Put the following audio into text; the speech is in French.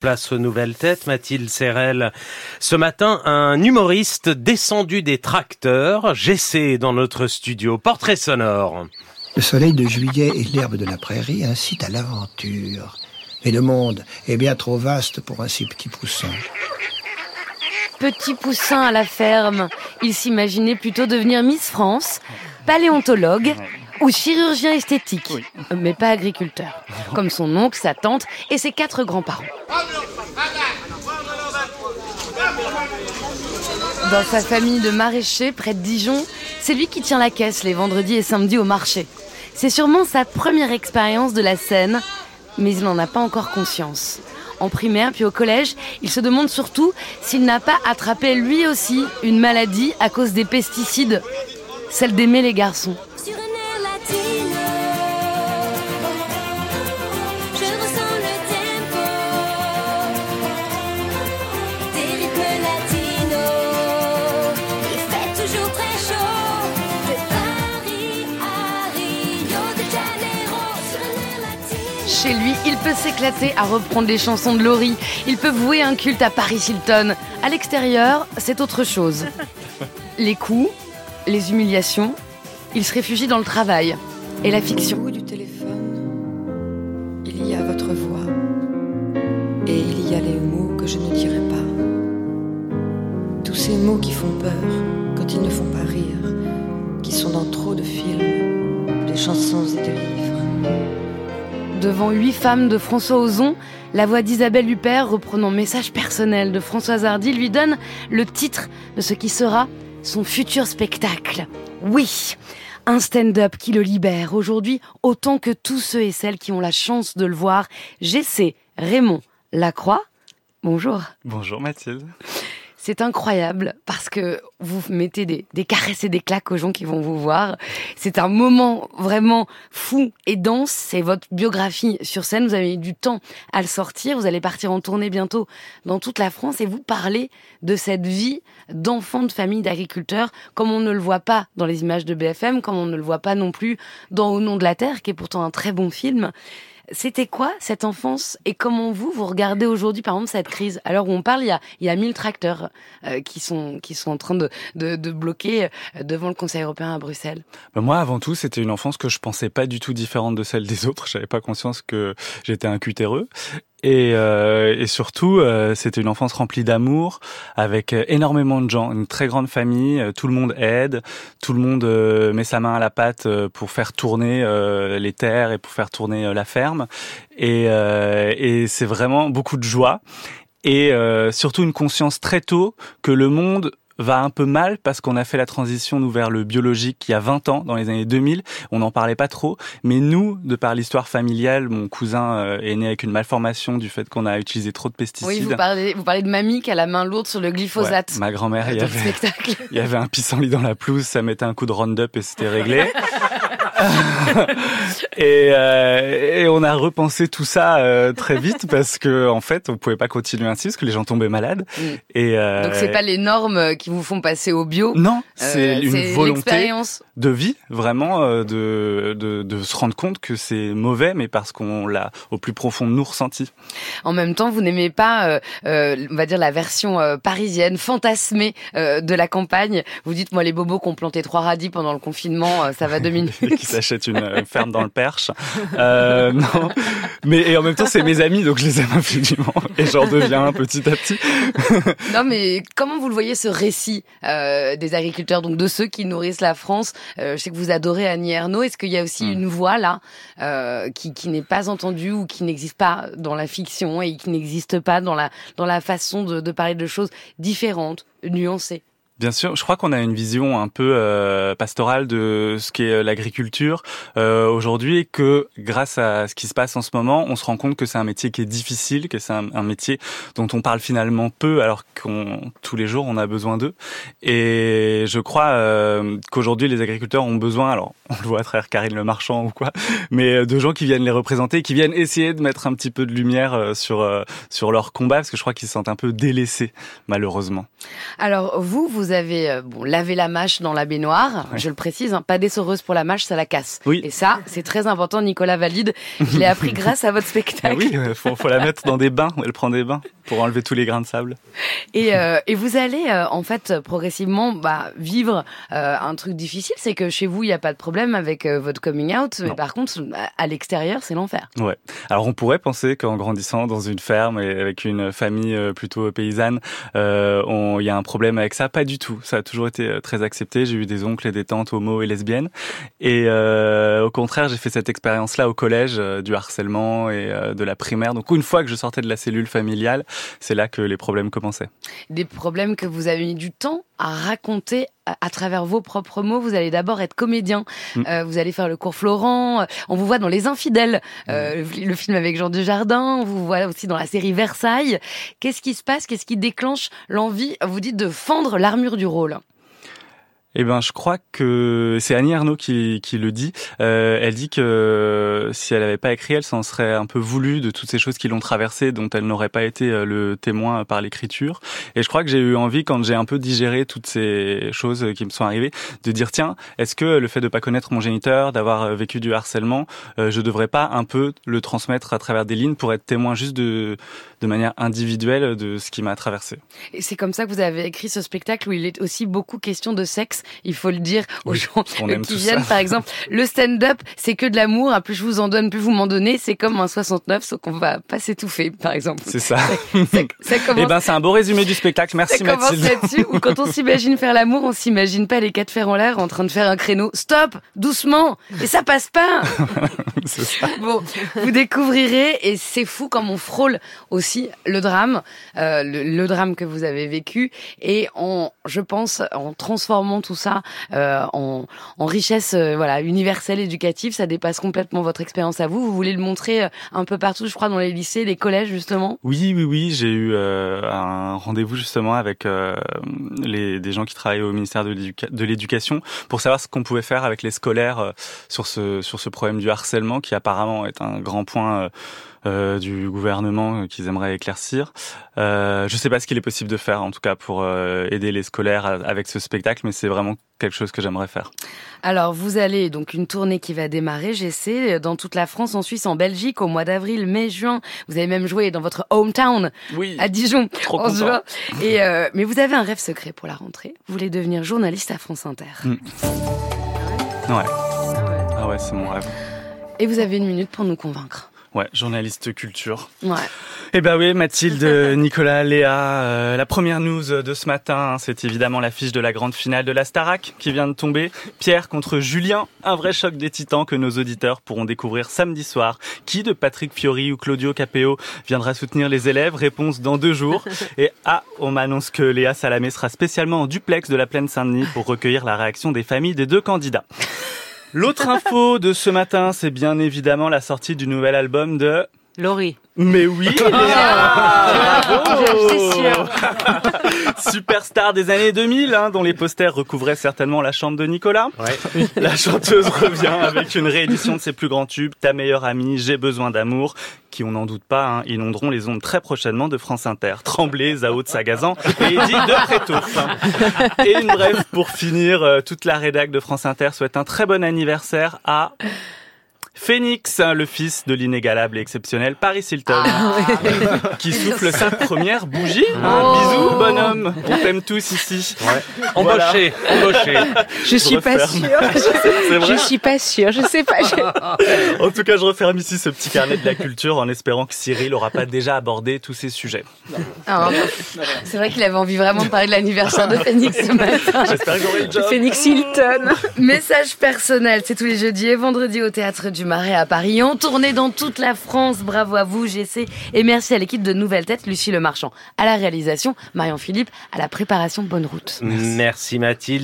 Place aux nouvelles têtes, Mathilde Serrel. Ce matin, un humoriste descendu des tracteurs, j'essaie dans notre studio. Portrait sonore. Le soleil de juillet et l'herbe de la prairie incitent à l'aventure. Mais le monde est bien trop vaste pour un si petit poussin. Petit poussin à la ferme. Il s'imaginait plutôt devenir Miss France, paléontologue ou chirurgien esthétique, mais pas agriculteur, comme son oncle, sa tante et ses quatre grands-parents. Dans sa famille de maraîchers près de Dijon, c'est lui qui tient la caisse les vendredis et samedis au marché. C'est sûrement sa première expérience de la scène, mais il n'en a pas encore conscience. En primaire puis au collège, il se demande surtout s'il n'a pas attrapé lui aussi une maladie à cause des pesticides, celle d'aimer les garçons. Chez lui, il peut s'éclater à reprendre les chansons de Laurie. Il peut vouer un culte à Paris Hilton. À l'extérieur, c'est autre chose. Les coups, les humiliations, il se réfugie dans le travail et la fiction. Au bout du téléphone, il y a votre voix et il y a les mots que je ne dirai pas. Tous ces mots qui font peur quand ils ne font pas rire, qui sont dans trop de films, de chansons et de livres. Devant huit femmes de François Ozon, la voix d'Isabelle Huppert, reprenant message personnel de Françoise Hardy, lui donne le titre de ce qui sera son futur spectacle. Oui, un stand-up qui le libère aujourd'hui autant que tous ceux et celles qui ont la chance de le voir. J'essaie Raymond Lacroix. Bonjour. Bonjour Mathilde. C'est incroyable parce que vous mettez des, caresses et des claques aux gens qui vont vous voir. C'est un moment vraiment fou et dense. C'est votre biographie sur scène. Vous avez eu du temps à le sortir. Vous allez partir en tournée bientôt dans toute la France et vous parlez de cette vie d'enfant de famille d'agriculteurs comme on ne le voit pas dans les images de BFM, comme on ne le voit pas non plus dans Au nom de la terre, qui est pourtant un très bon film. C'était quoi cette enfance et comment vous vous regardez aujourd'hui par exemple cette crise? Alors où on parle, il y a il y a mille tracteurs euh, qui sont qui sont en train de, de, de bloquer euh, devant le Conseil européen à Bruxelles. Ben moi, avant tout, c'était une enfance que je pensais pas du tout différente de celle des autres. J'avais pas conscience que j'étais un cutéreux et, euh, et, surtout, euh, c'était une enfance remplie d'amour, avec euh, énormément de gens, une très grande famille. tout le monde aide, tout le monde met sa main à la pâte pour faire tourner les terres et pour faire tourner la ferme. Et, et c'est vraiment beaucoup de joie et surtout une conscience très tôt que le monde va un peu mal parce qu'on a fait la transition nous vers le biologique il y a 20 ans, dans les années 2000. On n'en parlait pas trop, mais nous, de par l'histoire familiale, mon cousin euh, est né avec une malformation du fait qu'on a utilisé trop de pesticides. Oui, vous parlez, vous parlez de mamie qui a la main lourde sur le glyphosate. ma grand-mère, il il y avait un pissenlit dans la pelouse, ça mettait un coup de Roundup et c'était réglé. et, euh, et, on a repensé tout ça euh, très vite parce que en fait, on pouvait pas continuer ainsi parce que les gens tombaient malades. Mm. Et euh, donc c'est pas les normes qui vous font passer au bio. Non, c'est une volonté de vie, vraiment, de, de, de se rendre compte que c'est mauvais, mais parce qu'on l'a au plus profond de nous ressenti. En même temps, vous n'aimez pas, on va dire la version parisienne, fantasmée de la campagne. Vous dites moi les bobos qui ont planté trois radis pendant le confinement, ça va deux minutes s'achète une ferme dans le Perche. Euh, non, mais et en même temps c'est mes amis donc je les aime infiniment et j'en deviens petit à petit. non mais comment vous le voyez ce récit euh, des agriculteurs donc de ceux qui nourrissent la France? Euh, Je sais que vous adorez Annie Ernaux. Est-ce qu'il y a aussi hmm. une voix là euh, qui, qui n'est pas entendue ou qui n'existe pas dans la fiction et qui n'existe pas dans la dans la façon de, de parler de choses différentes, nuancées? Bien sûr, je crois qu'on a une vision un peu euh, pastorale de ce qu'est euh, l'agriculture euh, aujourd'hui et que grâce à ce qui se passe en ce moment, on se rend compte que c'est un métier qui est difficile, que c'est un, métier dont on parle finalement peu alors qu'on tous les jours on a besoin d'eux. Et je crois qu'aujourd'hui les agriculteurs ont besoin, alors on le voit à travers Karine Le Marchand ou quoi, mais de gens qui viennent les représenter, qui viennent essayer de mettre un petit peu de lumière sur sur leur combat parce que je crois qu'ils se sentent un peu délaissés malheureusement. Alors vous vous vous avez euh, bon, lavé la mâche dans la baignoire, je le précise, hein, pas d'essoreuse pour la mâche, ça la casse. Oui. Et ça, c'est très important, Nicolas valide. Je l'ai appris grâce à votre Ah spectacle. oui, euh, faut, faut la mettre dans des bains. Elle prend des bains pour enlever tous les grains de sable. Et, euh, et vous allez euh, en fait progressivement bah, vivre euh, un truc difficile, c'est que chez vous il n'y a pas de problème avec euh, votre coming out, mais Non. par contre à- l'extérieur c'est l'enfer. Ouais. Alors on pourrait penser qu'en grandissant dans une ferme et avec une famille euh, plutôt paysanne, euh, il y a un problème avec ça. Pas du tout. Ça a toujours été très accepté. J'ai eu des oncles et des tantes homo et lesbiennes. Et euh, au contraire, j'ai fait cette expérience-là au collège du harcèlement et de la primaire. Donc une fois que je sortais de la cellule familiale, c'est là que les problèmes commençaient. Des problèmes que vous avez mis du temps à raconter à, travers vos propres mots. Vous allez d'abord être comédien, Mm. Euh, vous allez faire le cours Florent. Euh, On vous voit dans Les Infidèles, euh, le, le film avec Jean Dujardin. On vous voit aussi dans la série Versailles. Qu'est-ce qui se passe? Qu'est-ce qui déclenche l'envie, vous dites, de fendre l'armure du rôle? Eh ben, je crois que c'est Annie Arnaud qui, qui le dit. Euh, elle dit que si elle n'avait pas écrit, elle s'en serait un peu voulu de toutes ces choses qui l'ont traversée, dont elle n'aurait pas été euh, le témoin par l'écriture. Et je crois que j'ai eu envie, quand j'ai un peu digéré toutes ces choses qui me sont arrivées, de dire tiens, est-ce que le fait de pas connaître mon géniteur, d'avoir euh, vécu du harcèlement, euh, je devrais pas un peu le transmettre à travers des lignes pour être témoin juste de de manière individuelle de ce qui m'a traversé? Et c'est comme ça que vous avez écrit ce spectacle où il est aussi beaucoup question de sexe, il faut le dire aux Oui, gens qui viennent. ça. Par exemple, le stand-up, c'est que de l'amour. hein, Plus je vous en donne, plus vous m'en donnez. C'est comme un 69, sauf qu'on va pas s'étouffer, par exemple. C'est ça. Ça, ça Eh commence, ben, c'est un beau résumé du spectacle. ça Merci commence Mathilde. là-dessus. Ou quand on s'imagine faire l'amour, on s'imagine pas les quatre fers en l'air en train de faire un créneau. Stop, doucement. Et ça passe pas. C'est ça. Bon, vous découvrirez et c'est fou comme on frôle aussi le drame, euh, le, le drame que vous avez vécu et en, je pense, en transformant tout ça euh, en, richesse, euh, voilà, universelle, éducative, ça dépasse complètement votre expérience à vous. Vous voulez le montrer euh, un peu partout, je crois, dans les lycées, les collèges justement? Oui, oui, oui. J'ai eu un rendez-vous justement avec les, des gens qui travaillent au ministère de l'éduca- de l'Éducation pour savoir ce qu'on pouvait faire avec les scolaires sur ce sur ce problème du harcèlement qui apparemment est un grand point. Euh, du gouvernement euh, qu'ils aimeraient éclaircir. Euh, je sais pas ce qu'il est possible de faire en tout cas pour euh, aider les scolaires avec ce spectacle, mais c'est vraiment quelque chose que j'aimerais faire. Alors, vous allez donc une tournée qui va démarrer, j'essaie, dans toute la France, en Suisse, en Belgique, au mois d'avril, mai, juin. Vous avez même joué dans votre hometown Oui, à Dijon. trop en content. juin. Et euh, mais vous avez un rêve secret pour la rentrée. Vous voulez devenir journaliste à France Inter. Mm. Ouais. Ah ouais, c'est mon rêve. Et vous avez une minute pour nous convaincre. Ouais, journaliste culture. Ouais. Eh ben oui, Mathilde, Nicolas, Léa, euh, la première news de ce matin, hein, c'est évidemment l'affiche de la grande finale de la Starac qui vient de tomber. Pierre contre Julien, un vrai choc des titans que nos auditeurs pourront découvrir samedi soir. Qui de Patrick Fiori ou Claudio Capeo viendra soutenir les élèves? Réponse dans deux jours. Et ah, on m'annonce que Léa Salamé sera spécialement en duplex de la plaine Saint-Denis pour recueillir la réaction des familles des deux candidats. L'autre info de ce matin, c'est bien évidemment la sortie du nouvel album de Laurie. mais oui, Léa sûre. Superstar des années 2000, hein, dont les posters recouvraient certainement la chambre de Nicolas. Ouais. La chanteuse revient avec une réédition de ses plus grands tubes, Ta meilleure amie, J'ai besoin d'amour, qui, on n'en doute pas, hein, inonderont les ondes très prochainement de France Inter. Tremblay, Zao de Sagazan et Eddie de Prétouf. Et une bref, pour finir, euh, toute la rédac de France Inter souhaite un très bon anniversaire à... Phoenix, hein, le fils de l'inégalable et exceptionnel Paris Hilton, qui souffle sa première bougie. Hein, Oh. Bisous, bonhomme. On t'aime tous ici. Embauché, embauché. Je suis pas sûre. Je suis pas sûre. Je sais pas. je- En tout cas, je referme ici ce petit carnet de la culture en espérant que Cyril n'aura pas déjà abordé tous ces sujets. Ah, c'est vrai qu'il avait envie vraiment de parler de l'anniversaire de Phoenix ce matin. J'espère que j'aurai le job. Phoenix Hilton. Message personnel, c'est tous les jeudis et vendredis au Théâtre du Marais à Paris, en tournée dans toute la France. Bravo à vous, GC. Et merci à l'équipe de Nouvelle Tête, Lucie Le Marchand à la réalisation, Marion Philippe à la préparation. Bonne route. Merci Mathilde.